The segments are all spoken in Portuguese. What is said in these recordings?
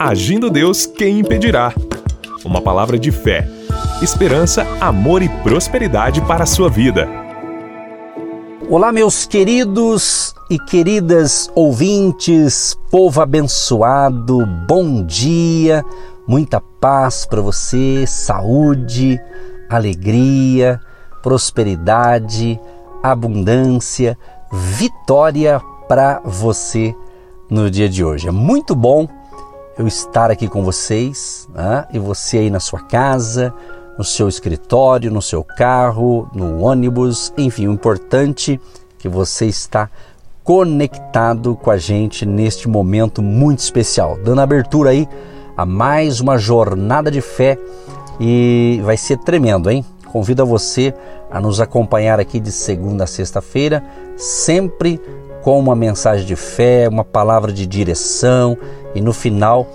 Agindo Deus, quem impedirá? Uma palavra de fé, esperança, amor e prosperidade para a sua vida. Olá, meus queridos e queridas ouvintes, povo abençoado, bom dia, muita paz para você, saúde, alegria, prosperidade, abundância, vitória para você no dia de hoje. É muito bom eu estar aqui com vocês né? e você aí na sua casa, no seu escritório, no seu carro, no ônibus, enfim, o importante é que você está conectado com a gente neste momento muito especial, dando abertura aí a mais uma jornada de fé e vai ser tremendo, hein? Convido a você a nos acompanhar aqui de segunda a sexta-feira, sempre com uma mensagem de fé, uma palavra de direção e no final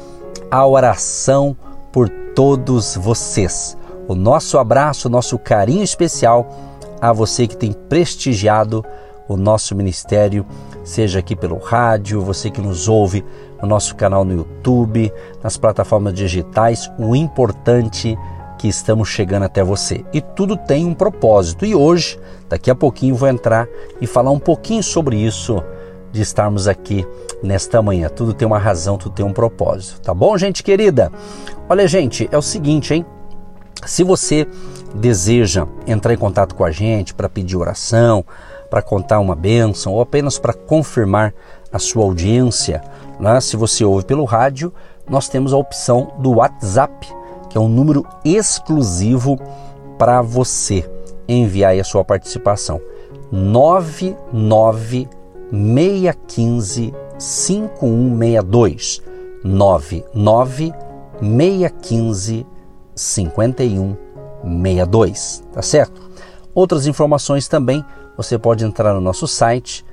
a oração por todos vocês. O nosso abraço, o nosso carinho especial a você que tem prestigiado o nosso ministério, seja aqui pelo rádio, você que nos ouve no nosso canal no YouTube, nas plataformas digitais. O importante é que estamos chegando até você. E tudo tem um propósito. E hoje, daqui a pouquinho, vou entrar e falar um pouquinho sobre isso de estarmos aqui nesta manhã. Tudo tem uma razão, tudo tem um propósito. Tá bom, gente querida? Olha, gente, é o seguinte, hein? Se você deseja entrar em contato com a gente para pedir oração, para contar uma bênção ou apenas para confirmar a sua audiência, né? se você ouve pelo rádio, nós temos a opção do WhatsApp que é um número exclusivo para você enviar a sua participação. 99615 5162 99615 5162, tá certo? Outras informações também, você pode entrar no nosso site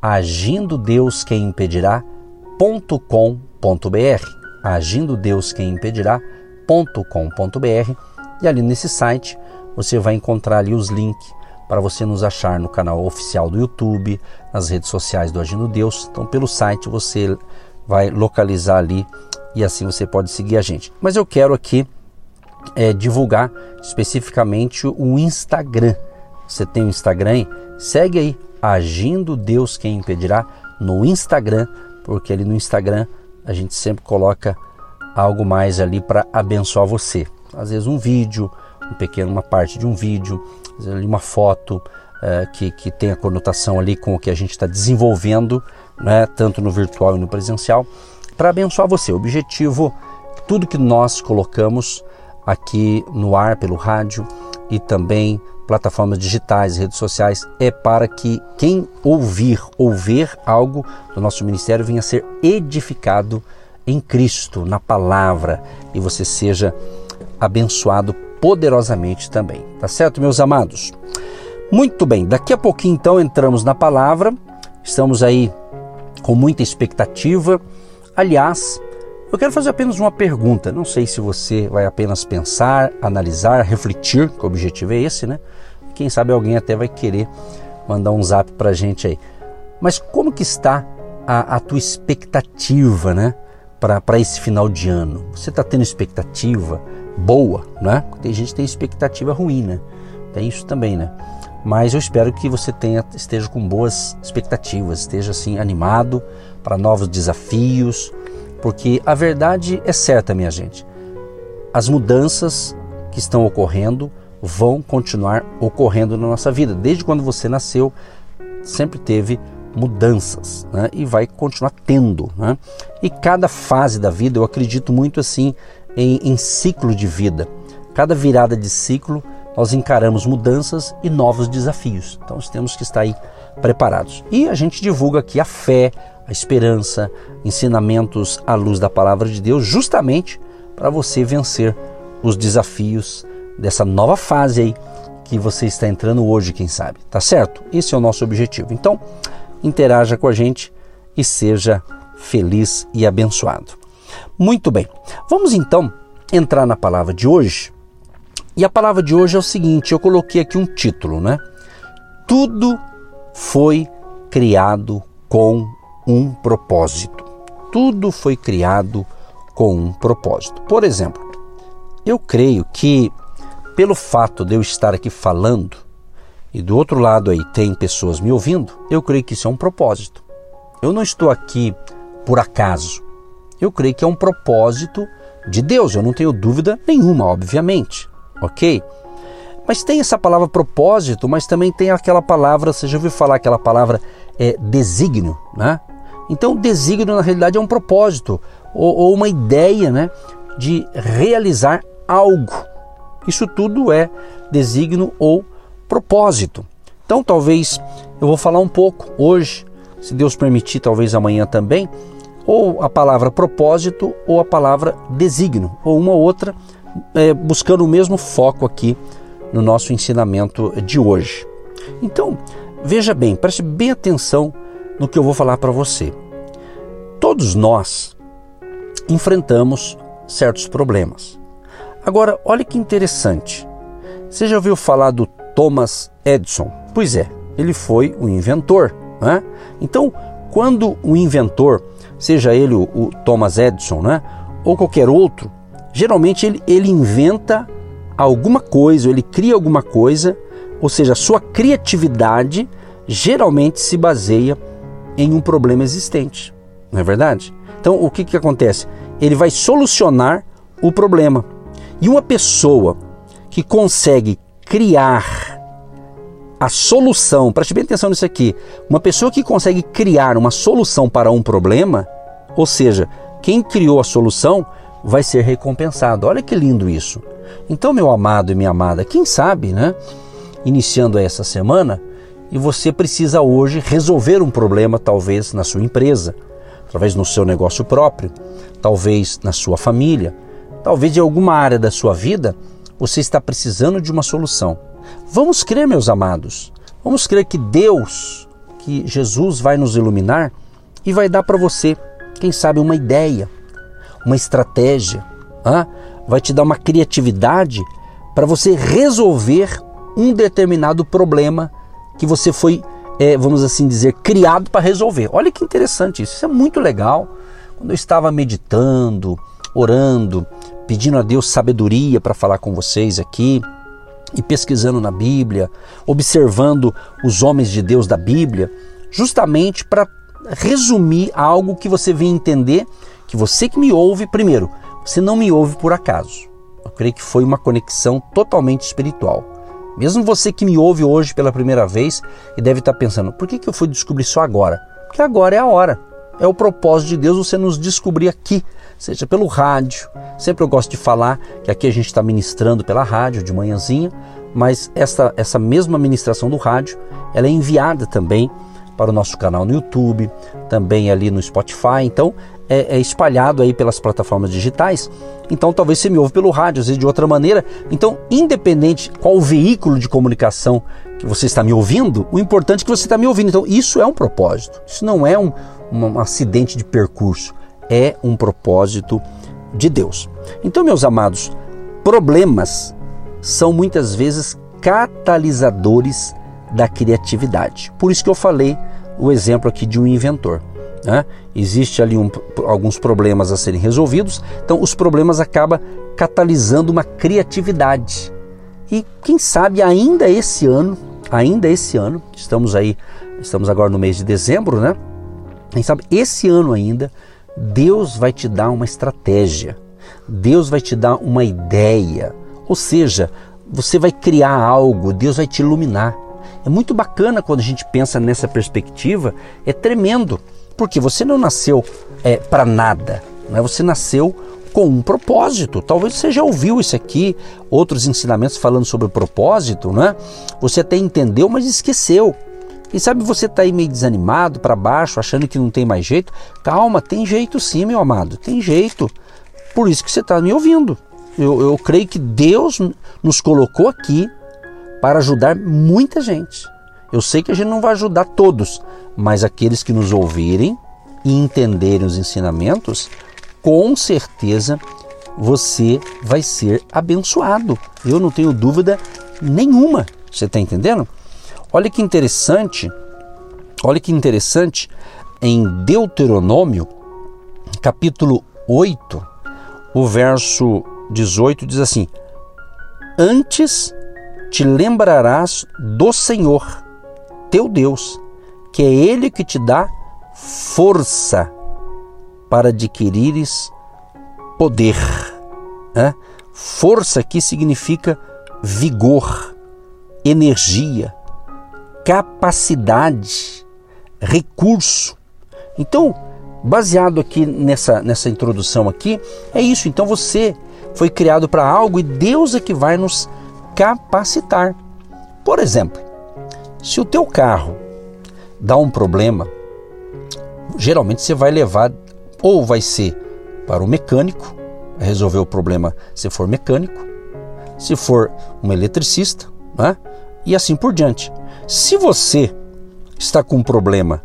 agindo Deus quem impedirá.com.br. Agindo Deus quem impedirá.com.br www.radiocultura.com.br e ali nesse site você vai encontrar ali os links para você nos achar no canal oficial do YouTube, nas redes sociais do Agindo Deus. Então, pelo site você vai localizar ali e assim você pode seguir a gente. Mas eu quero aqui é, divulgar especificamente o Instagram. Você tem o Instagram? Aí? Segue aí, Agindo Deus Quem Impedirá, no Instagram, porque ali no Instagram a gente sempre coloca algo mais ali para abençoar você. Às vezes um vídeo, um pequeno, uma parte de um vídeo, uma foto é, que, que tem a conotação ali com o que a gente está desenvolvendo, né, tanto no virtual e no presencial, para abençoar você. O objetivo, tudo que nós colocamos aqui no ar pelo rádio e também plataformas digitais, redes sociais, é para que quem ouvir ou ver algo do nosso ministério venha ser edificado em Cristo, na palavra, e você seja abençoado poderosamente também. Tá certo, meus amados? Muito bem, daqui a pouquinho então entramos na palavra. Estamos aí com muita expectativa. Aliás, eu quero fazer apenas uma pergunta. Não sei se você vai apenas pensar, analisar, refletir, que o objetivo é esse, né? Quem sabe alguém até vai querer mandar um zap pra gente aí. Mas como que está a, a tua expectativa, né? Para esse final de ano? Você está tendo expectativa boa, né? Tem gente que tem expectativa ruim, né? Tem isso também, né? Mas eu espero que você tenha, esteja com boas expectativas, esteja assim animado para novos desafios, porque a verdade é certa, minha gente. As mudanças que estão ocorrendo vão continuar ocorrendo na nossa vida. Desde quando você nasceu, sempre teve mudanças né? e vai continuar tendo. Né? E cada fase da vida, eu acredito muito assim em, em ciclo de vida. Cada virada de ciclo, nós encaramos mudanças e novos desafios. Então, nós temos que estar aí preparados. E a gente divulga aqui a fé, a esperança, ensinamentos à luz da palavra de Deus, justamente para você vencer os desafios dessa nova fase aí que você está entrando hoje, quem sabe, tá certo? Esse é o nosso objetivo. Então, interaja com a gente e seja feliz e abençoado. Muito bem, vamos então entrar na palavra de hoje. E a palavra de hoje é o seguinte: eu coloquei aqui um título, né? Tudo foi criado com um propósito. Tudo foi criado com um propósito. Por exemplo, eu creio que pelo fato de eu estar aqui falando e do outro lado aí tem pessoas me ouvindo, eu creio que isso é um propósito. Eu não estou aqui por acaso. Eu creio que é um propósito de Deus, eu não tenho dúvida nenhuma, obviamente. Ok? Mas tem essa palavra propósito, mas também tem aquela palavra, você já ouviu falar aquela palavra é, desígnio, né? Então, desígnio na realidade é um propósito ou, ou uma ideia, né, de realizar algo. Isso tudo é desígnio ou propósito. Então, talvez eu vou falar um pouco hoje, se Deus permitir, talvez amanhã também, ou a palavra propósito ou a palavra desígnio, ou uma ou outra, é, buscando o mesmo foco aqui no nosso ensinamento de hoje. Então, veja bem, preste bem atenção no que eu vou falar para você. Todos nós enfrentamos certos problemas. Agora, olha que interessante. Você já ouviu falar do Thomas Edison? Pois é, ele foi o inventor. Né? Então, quando o inventor, seja ele o, o Thomas Edison né, ou qualquer outro, geralmente ele, ele inventa alguma coisa, ele cria alguma coisa, ou seja, sua criatividade geralmente se baseia em um problema existente, não é verdade? Então, o que, que acontece? Ele vai solucionar o problema. E uma pessoa que consegue criar a solução, preste bem atenção nisso aqui, uma pessoa que consegue criar uma solução para um problema, ou seja, quem criou a solução vai ser recompensado. Olha que lindo isso. Então, meu amado e minha amada, quem sabe, né? Iniciando essa semana, e você precisa hoje resolver um problema, talvez na sua empresa, talvez no seu negócio próprio, talvez na sua família, talvez em alguma área da sua vida, você está precisando de uma solução. Vamos crer, meus amados, vamos crer que Deus, que Jesus vai nos iluminar e vai dar para você, quem sabe, uma ideia, uma estratégia, ah? vai te dar uma criatividade para você resolver um determinado problema que você foi, é, vamos assim dizer, criado para resolver. Olha que interessante isso, isso é muito legal. Quando eu estava meditando, orando, pedindo a Deus sabedoria para falar com vocês aqui, e pesquisando na Bíblia, observando os homens de Deus da Bíblia, justamente para resumir algo que você vem entender, que você que me ouve, primeiro, você não me ouve por acaso. Eu creio que foi uma conexão totalmente espiritual. Mesmo você que me ouve hoje pela primeira vez e deve estar pensando, por que, que eu fui descobrir isso agora? Porque agora é a hora. É o propósito de Deus você nos descobrir aqui, seja pelo rádio. Sempre eu gosto de falar que aqui a gente está ministrando pela rádio de manhãzinha, mas essa, essa mesma ministração do rádio ela é enviada também para o nosso canal no YouTube, também ali no Spotify. Então é, é, espalhado aí pelas plataformas digitais. Então talvez você me ouve pelo rádio, às vezes de outra maneira. Então, independente qual veículo de comunicação que você está me ouvindo, o importante é que você está me ouvindo. Então, isso é um propósito. Isso não é um, um acidente de percurso. É um propósito de Deus. Então, meus amados, problemas são muitas vezes catalisadores da criatividade. Por isso que eu falei o exemplo aqui de um inventor. Né? Existe ali um, alguns problemas a serem resolvidos, então os problemas acabam catalisando uma criatividade. E quem sabe ainda esse ano, ainda esse ano, estamos aí, estamos agora no mês de dezembro, né? Quem sabe esse ano ainda, Deus vai te dar uma estratégia, Deus vai te dar uma ideia, ou seja, você vai criar algo, Deus vai te iluminar. É muito bacana quando a gente pensa nessa perspectiva, é tremendo. Porque você não nasceu é, para nada, né? você nasceu com um propósito. Talvez você já ouviu isso aqui, outros ensinamentos falando sobre propósito, né? Você até entendeu, mas esqueceu. E sabe, você está aí meio desanimado, para baixo, achando que não tem mais jeito. Calma, tem jeito sim, meu amado, tem jeito. Por isso que você está me ouvindo. Eu, eu creio que Deus nos colocou aqui para ajudar muita gente. Eu sei que a gente não vai ajudar todos, mas aqueles que nos ouvirem e entenderem os ensinamentos, com certeza você vai ser abençoado. Eu não tenho dúvida nenhuma. Você está entendendo? Olha que interessante, olha que interessante, em Deuteronômio, capítulo 8, o verso 18 diz assim: Antes te lembrarás do Senhor, teu Deus, que é Ele que te dá força para adquirires poder. Né? Força aqui significa vigor, energia, capacidade, recurso. Então, baseado aqui nessa, nessa introdução aqui, é isso. Então você foi criado para algo e Deus é que vai nos capacitar. Por exemplo, se o teu carro dá um problema, geralmente você vai levar ou vai ser para o mecânico, resolver o problema se for mecânico, se for um eletricista, né? e assim por diante. Se você está com um problema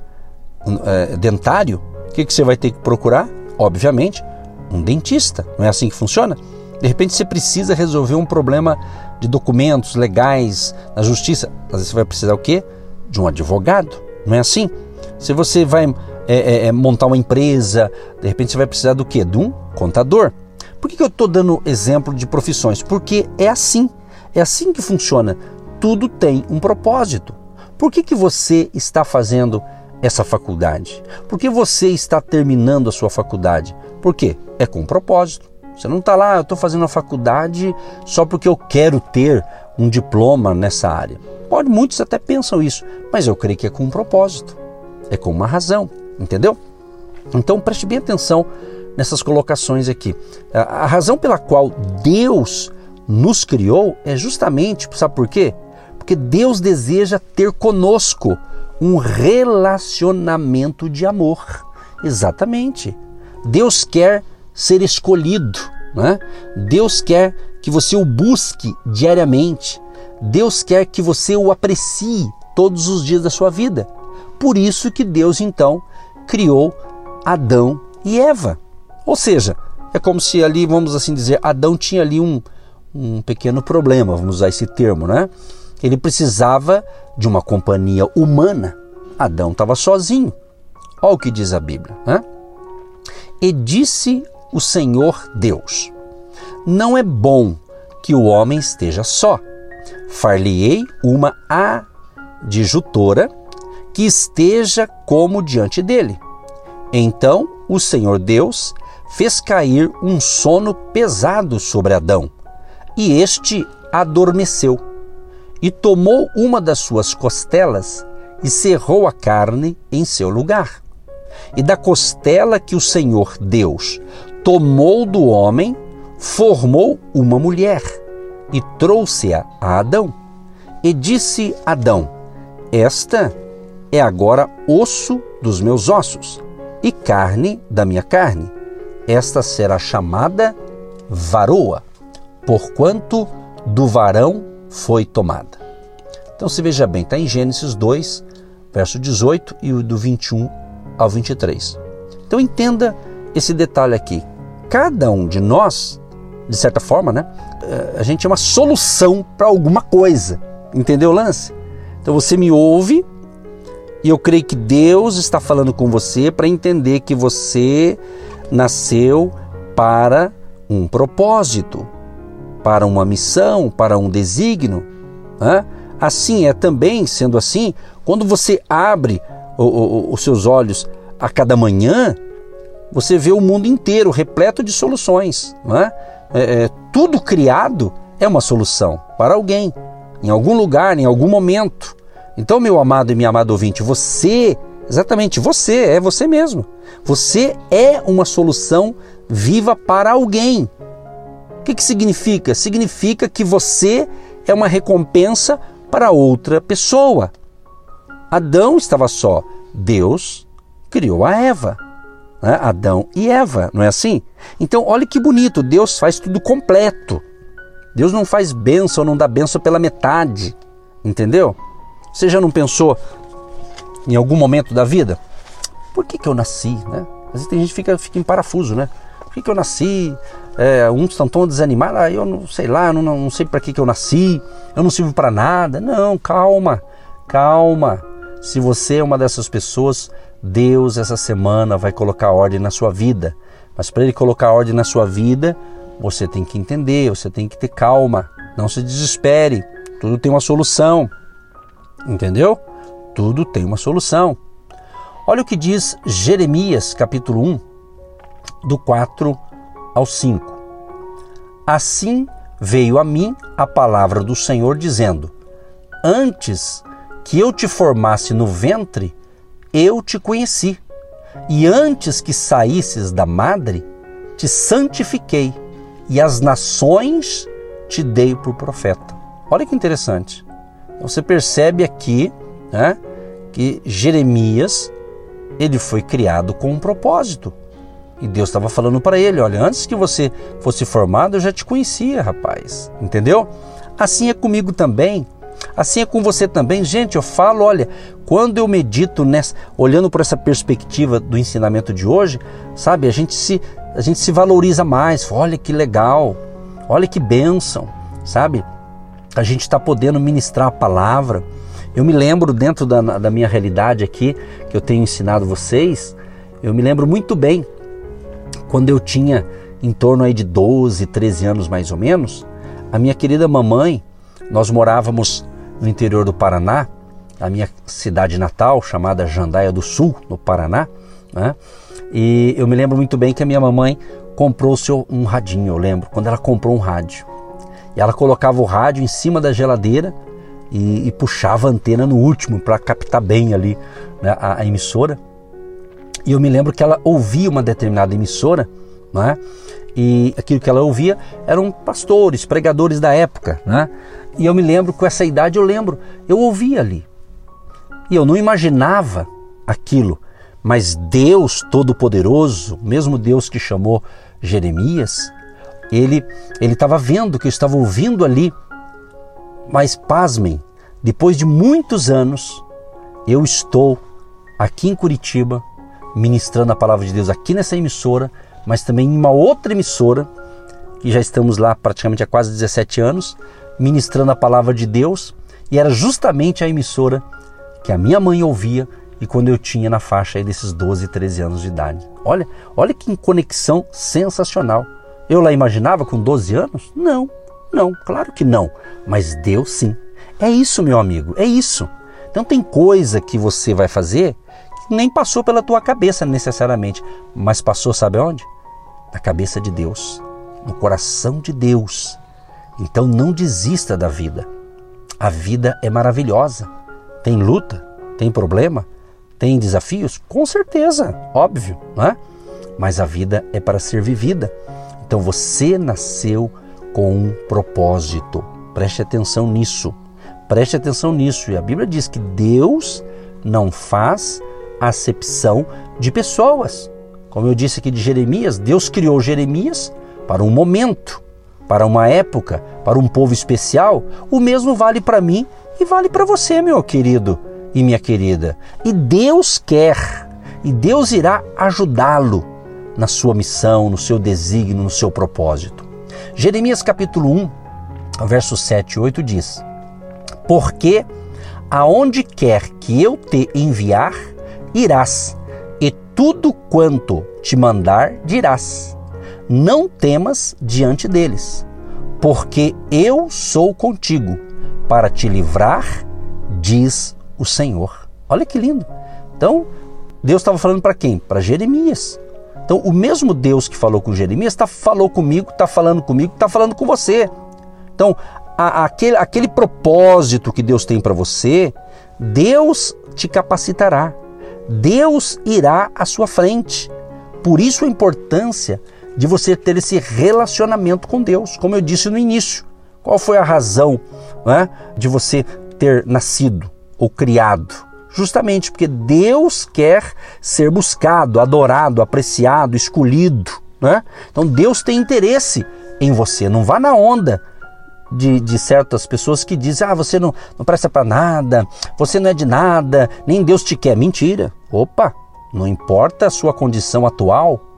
é, dentário, o que, que você vai ter que procurar? Obviamente, um dentista. Não é assim que funciona? De repente você precisa resolver um problema de documentos legais na justiça. Às vezes você vai precisar o quê? De um advogado. Não é assim? Se você vai é, é, é montar uma empresa, de repente você vai precisar do quê? De um contador. Por que, que eu estou dando exemplo de profissões? Porque é assim. É assim que funciona. Tudo tem um propósito. Por que, que você está fazendo essa faculdade? Por que você está terminando a sua faculdade? Por quê? É com um propósito. Você não está lá, eu estou fazendo a faculdade só porque eu quero ter um diploma nessa área. Pode, muitos até pensam isso, mas eu creio que é com um propósito, é com uma razão, entendeu? Então preste bem atenção nessas colocações aqui. A, razão pela qual Deus nos criou é justamente, sabe por quê? Porque Deus deseja ter conosco um relacionamento de amor. Exatamente. Deus quer ser escolhido, né? Deus quer que você o busque diariamente. Deus quer que você o aprecie todos os dias da sua vida. Por isso que Deus então criou Adão e Eva. Ou seja, é como se ali, vamos assim dizer, Adão tinha ali um, um pequeno problema, vamos usar esse termo, né? Ele precisava de uma companhia humana. Adão estava sozinho. Olha o que diz a Bíblia. Né? E disse o Senhor Deus: Não é bom que o homem esteja só. Far-lhe-ei uma adjutora que esteja como diante dele. Então o Senhor Deus fez cair um sono pesado sobre Adão, e este adormeceu e tomou uma das suas costelas e cerrou a carne em seu lugar. E da costela que o Senhor Deus tomou do homem, formou uma mulher e trouxe-a a Adão. E disse Adão: Esta é agora osso dos meus ossos e carne da minha carne. Esta será chamada varoa, porquanto do varão foi tomada. Então se veja bem, está em Gênesis 2, verso 18 e do 21 ao 23. Então entenda esse detalhe aqui. Cada um de nós, de certa forma, né, eh, a gente é uma solução para alguma coisa. Entendeu o lance? Então você me ouve e eu creio que Deus está falando com você para entender que você nasceu para um propósito para uma missão, para um desígnio. Né? Assim é também, sendo assim, quando você abre o, o, os seus olhos a cada manhã, você vê o mundo inteiro repleto de soluções. Né? É, é, tudo criado é uma solução para alguém, em algum lugar, em algum momento. Então, meu amado e minha amada ouvinte, você, exatamente você, é você mesmo. Você é uma solução viva para alguém. O que, que significa? Significa que você é uma recompensa para outra pessoa. Adão estava só, Deus criou a Eva. Né? Adão e Eva, não é assim? Então, olha que bonito, Deus faz tudo completo. Deus não faz bênção, não dá bênção pela metade, entendeu? Você já não pensou em algum momento da vida? Por que, que eu nasci, né? Às vezes tem gente que fica, fica em parafuso, né? Por que, que eu nasci? É, uns estão tão desanimados, ah, eu não sei lá, não, não sei para que, que eu nasci, eu não sirvo para nada. Não, calma, calma. Se você é uma dessas pessoas, Deus essa semana vai colocar ordem na sua vida, Mas para ele colocar ordem na sua vida, você tem que entender, você tem que ter calma, não se desespere. Tudo tem uma solução. Entendeu? Tudo tem uma solução. Olha o que diz Jeremias, capítulo 1, do 4 ao 5. Assim veio a mim a palavra do Senhor dizendo: Antes que eu te formasse no ventre, eu te conheci, e antes que saísses da madre, te santifiquei, e as nações te dei por profeta. Olha que interessante. Você percebe aqui né, que Jeremias ele foi criado com um propósito. E Deus estava falando para ele: olha, antes que você fosse formado, eu já te conhecia, rapaz. Entendeu? Assim é comigo também. Assim é com você também. Gente, eu falo, olha, quando eu medito nessa, olhando por essa perspectiva do ensinamento de hoje, sabe, a gente se, a gente se valoriza mais. Olha que legal, olha que bênção, sabe? A gente está podendo ministrar a palavra. Eu me lembro, dentro da, da minha realidade aqui, que eu tenho ensinado vocês, eu me lembro muito bem quando eu tinha em torno aí de 12, 13 anos mais ou menos, a minha querida mamãe, nós morávamos no interior do Paraná, a minha cidade natal, chamada Jandaia do Sul, no Paraná, né? E eu me lembro muito bem que a minha mamãe comprou seu, um radinho, eu lembro, quando ela comprou um rádio. E ela colocava o rádio em cima da geladeira e, e puxava a antena no último para captar bem ali né, a, a, emissora. E eu me lembro que ela ouvia uma determinada emissora, né? E aquilo que ela ouvia eram pastores, pregadores da época, né? E eu me lembro com essa idade eu lembro, eu ouvia ali. E eu não imaginava aquilo, mas Deus Todo-Poderoso, mesmo Deus que chamou Jeremias, ele ele estava vendo que eu estava ouvindo ali. Mas pasmem, depois de muitos anos, eu estou aqui em Curitiba ministrando a palavra de Deus aqui nessa emissora, mas também em uma outra emissora, que já estamos lá praticamente há quase 17 anos, ministrando a palavra de Deus, e era justamente a emissora que a minha mãe ouvia e quando eu tinha na faixa aí desses 12, 13 anos de idade. Olha, olha que conexão sensacional. Eu lá imaginava com 12 anos? Não. Não, claro que não. Mas Deus sim. É isso, meu amigo, é isso. Então tem coisa que você vai fazer que nem passou pela tua cabeça necessariamente, mas passou, sabe onde? Na cabeça de Deus, no coração de Deus. Então não desista da vida. A vida é maravilhosa. Tem luta, tem problema, tem desafios? Com certeza, óbvio, não é? Mas a vida é para ser vivida. Então você nasceu com um propósito. Preste atenção nisso. Preste atenção nisso. E a Bíblia diz que Deus não faz acepção de pessoas. Como eu disse aqui de Jeremias, Deus criou Jeremias para um momento, para uma época, para um povo especial. O mesmo vale para mim e vale para você, meu querido e minha querida. E Deus quer, e Deus irá ajudá-lo na sua missão, no seu desígnio, no seu propósito. Jeremias capítulo 1, versos 7 e 8 diz: Porque aonde quer que eu te enviar, irás, e tudo quanto te mandar, dirás. Não temas diante deles, porque eu sou contigo para te livrar, diz o Senhor. Olha que lindo. Então, Deus estava falando para quem? Para Jeremias. Então, o mesmo Deus que falou com Jeremias tá, falou comigo, está falando comigo, está falando com você. Então, a, aquele, aquele propósito que Deus tem para você, Deus te capacitará. Deus irá à sua frente. Por isso a importância de você ter esse relacionamento com Deus, como eu disse no início. Qual foi a razão né, de você ter nascido ou criado? Justamente porque Deus quer ser buscado, adorado, apreciado, escolhido. Né? Então Deus tem interesse em você. Não vá na onda de, de certas pessoas que dizem: ah, você não, não presta para nada, você não é de nada, nem Deus te quer. Mentira. Opa, não importa a sua condição atual,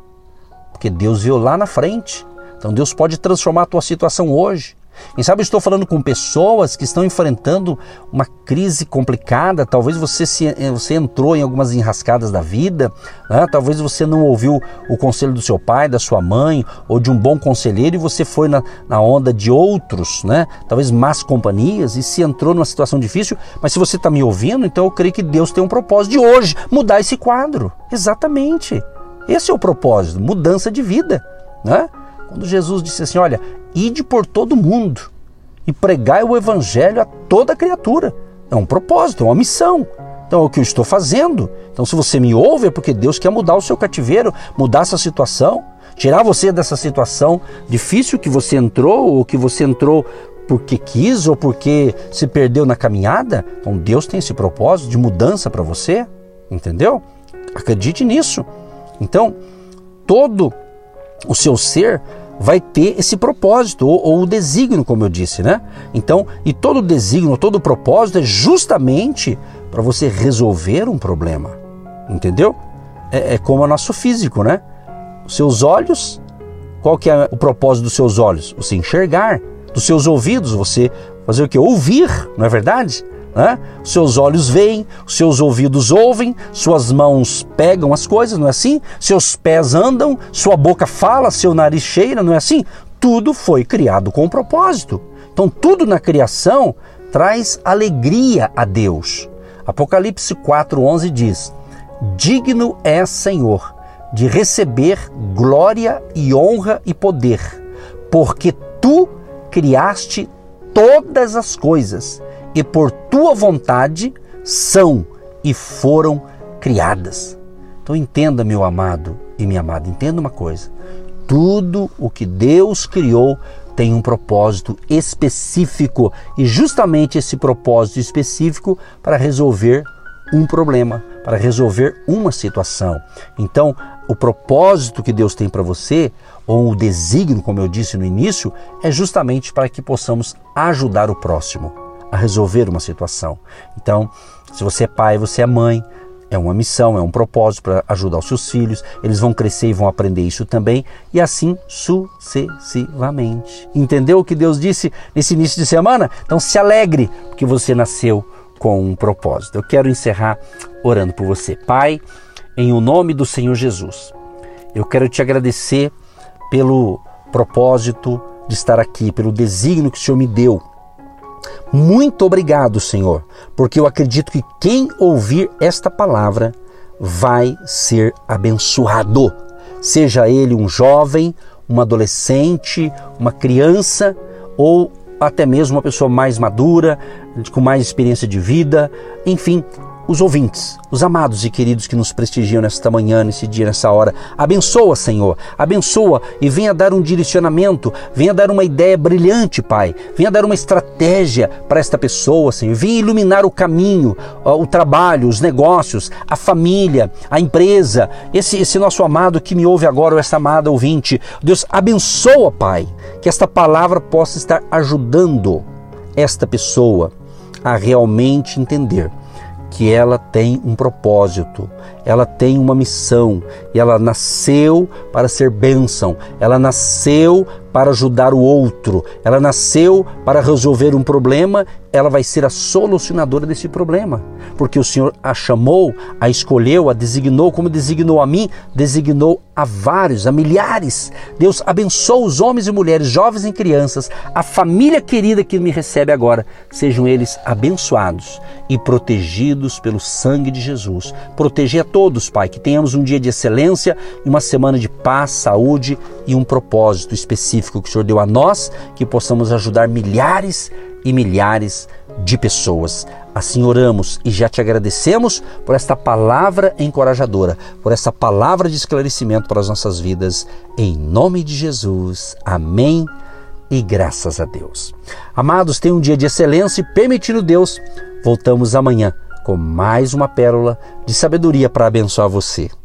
porque Deus viu lá na frente. Então Deus pode transformar a tua situação hoje. Quem sabe eu estou falando com pessoas que estão enfrentando uma crise complicada. Talvez você, se, eh, você entrou em algumas enrascadas da vida, né? talvez você não ouviu o conselho do seu pai, da sua mãe ou de um bom conselheiro e você foi na, na onda de outros, né? talvez más companhias e se entrou numa situação difícil. Mas se você está me ouvindo, então eu creio que Deus tem um propósito de hoje mudar esse quadro. Exatamente. Esse é o propósito, mudança de vida. Né? Quando Jesus disse assim: Olha, ide por todo mundo e pregai o evangelho a toda criatura. É um propósito, é uma missão. Então é o que eu estou fazendo. Então, se você me ouve, é porque Deus quer mudar o seu cativeiro, mudar essa situação, tirar você dessa situação difícil que você entrou, ou que você entrou porque quis ou porque se perdeu na caminhada. Então, Deus tem esse propósito de mudança para você, entendeu? Acredite nisso. Então, todo o seu ser vai ter esse propósito, ou, ou o desígnio, como eu disse, né? Então, e todo desígnio, todo propósito é justamente para você resolver um problema, entendeu? É, é como o nosso físico, né? Os seus olhos, qual que é o propósito dos seus olhos? Você enxergar. Dos seus ouvidos, você fazer o que? Ouvir, não é verdade? Né? Seus olhos veem, seus ouvidos ouvem, suas mãos pegam as coisas, não é assim? Seus pés andam, sua boca fala, seu nariz cheira, não é assim? Tudo foi criado com um propósito. Então, tudo na criação traz alegria a Deus. Apocalipse 4,11 diz: Digno é Senhor de receber glória e honra e poder, porque tu criaste todas as coisas e por tua vontade são e foram criadas. Então entenda, meu amado e minha amada, entenda uma coisa. Tudo o que Deus criou tem um propósito específico e justamente esse propósito específico para resolver um problema, para resolver uma situação. Então, o propósito que Deus tem para você, ou o desígnio, como eu disse no início, é justamente para que possamos ajudar o próximo a resolver uma situação. Então, se você é pai, você é mãe, é uma missão, é um propósito para ajudar os seus filhos, eles vão crescer e vão aprender isso também, e assim sucessivamente. Entendeu o que Deus disse nesse início de semana? Então se alegre, porque você nasceu com um propósito. Eu quero encerrar orando por você. Pai, em o nome do Senhor Jesus, eu quero te agradecer pelo propósito de estar aqui, pelo desígnio que o Senhor me deu muito obrigado, Senhor, porque eu acredito que quem ouvir esta palavra vai ser abençoado. Seja ele um jovem, um adolescente, uma criança ou até mesmo uma pessoa mais madura, com mais experiência de vida, enfim, os ouvintes, os amados e queridos que nos prestigiam nesta manhã, nesse dia, nessa hora. Abençoa, Senhor, abençoa e venha dar um direcionamento, venha dar uma ideia brilhante, Pai. Venha dar uma estratégia para esta pessoa, Senhor. Venha iluminar o caminho, o trabalho, os negócios, a família, a empresa. Esse, esse nosso amado que me ouve agora, ou essa amada ouvinte. Deus, abençoa, Pai, que esta palavra possa estar ajudando esta pessoa a realmente entender que ela tem um propósito, ela tem uma missão, e ela nasceu para ser bênção, ela nasceu para ajudar o outro, ela nasceu para resolver um problema, ela vai ser a solucionadora desse problema, porque o Senhor a chamou, a escolheu, a designou, como designou a mim, designou a vários, a milhares. Deus abençoa os homens e mulheres, jovens e crianças, a família querida que me recebe agora, sejam eles abençoados e protegidos pelo sangue de Jesus. Proteger a todos, Pai, que tenhamos um dia de excelência e uma semana de paz, saúde e um propósito específico específico que o Senhor deu a nós, que possamos ajudar milhares e milhares de pessoas. Assim oramos e já te agradecemos por esta palavra encorajadora, por essa palavra de esclarecimento para as nossas vidas. Em nome de Jesus. Amém. E graças a Deus. Amados, tenham um dia de excelência e permitindo Deus, voltamos amanhã com mais uma pérola de sabedoria para abençoar você.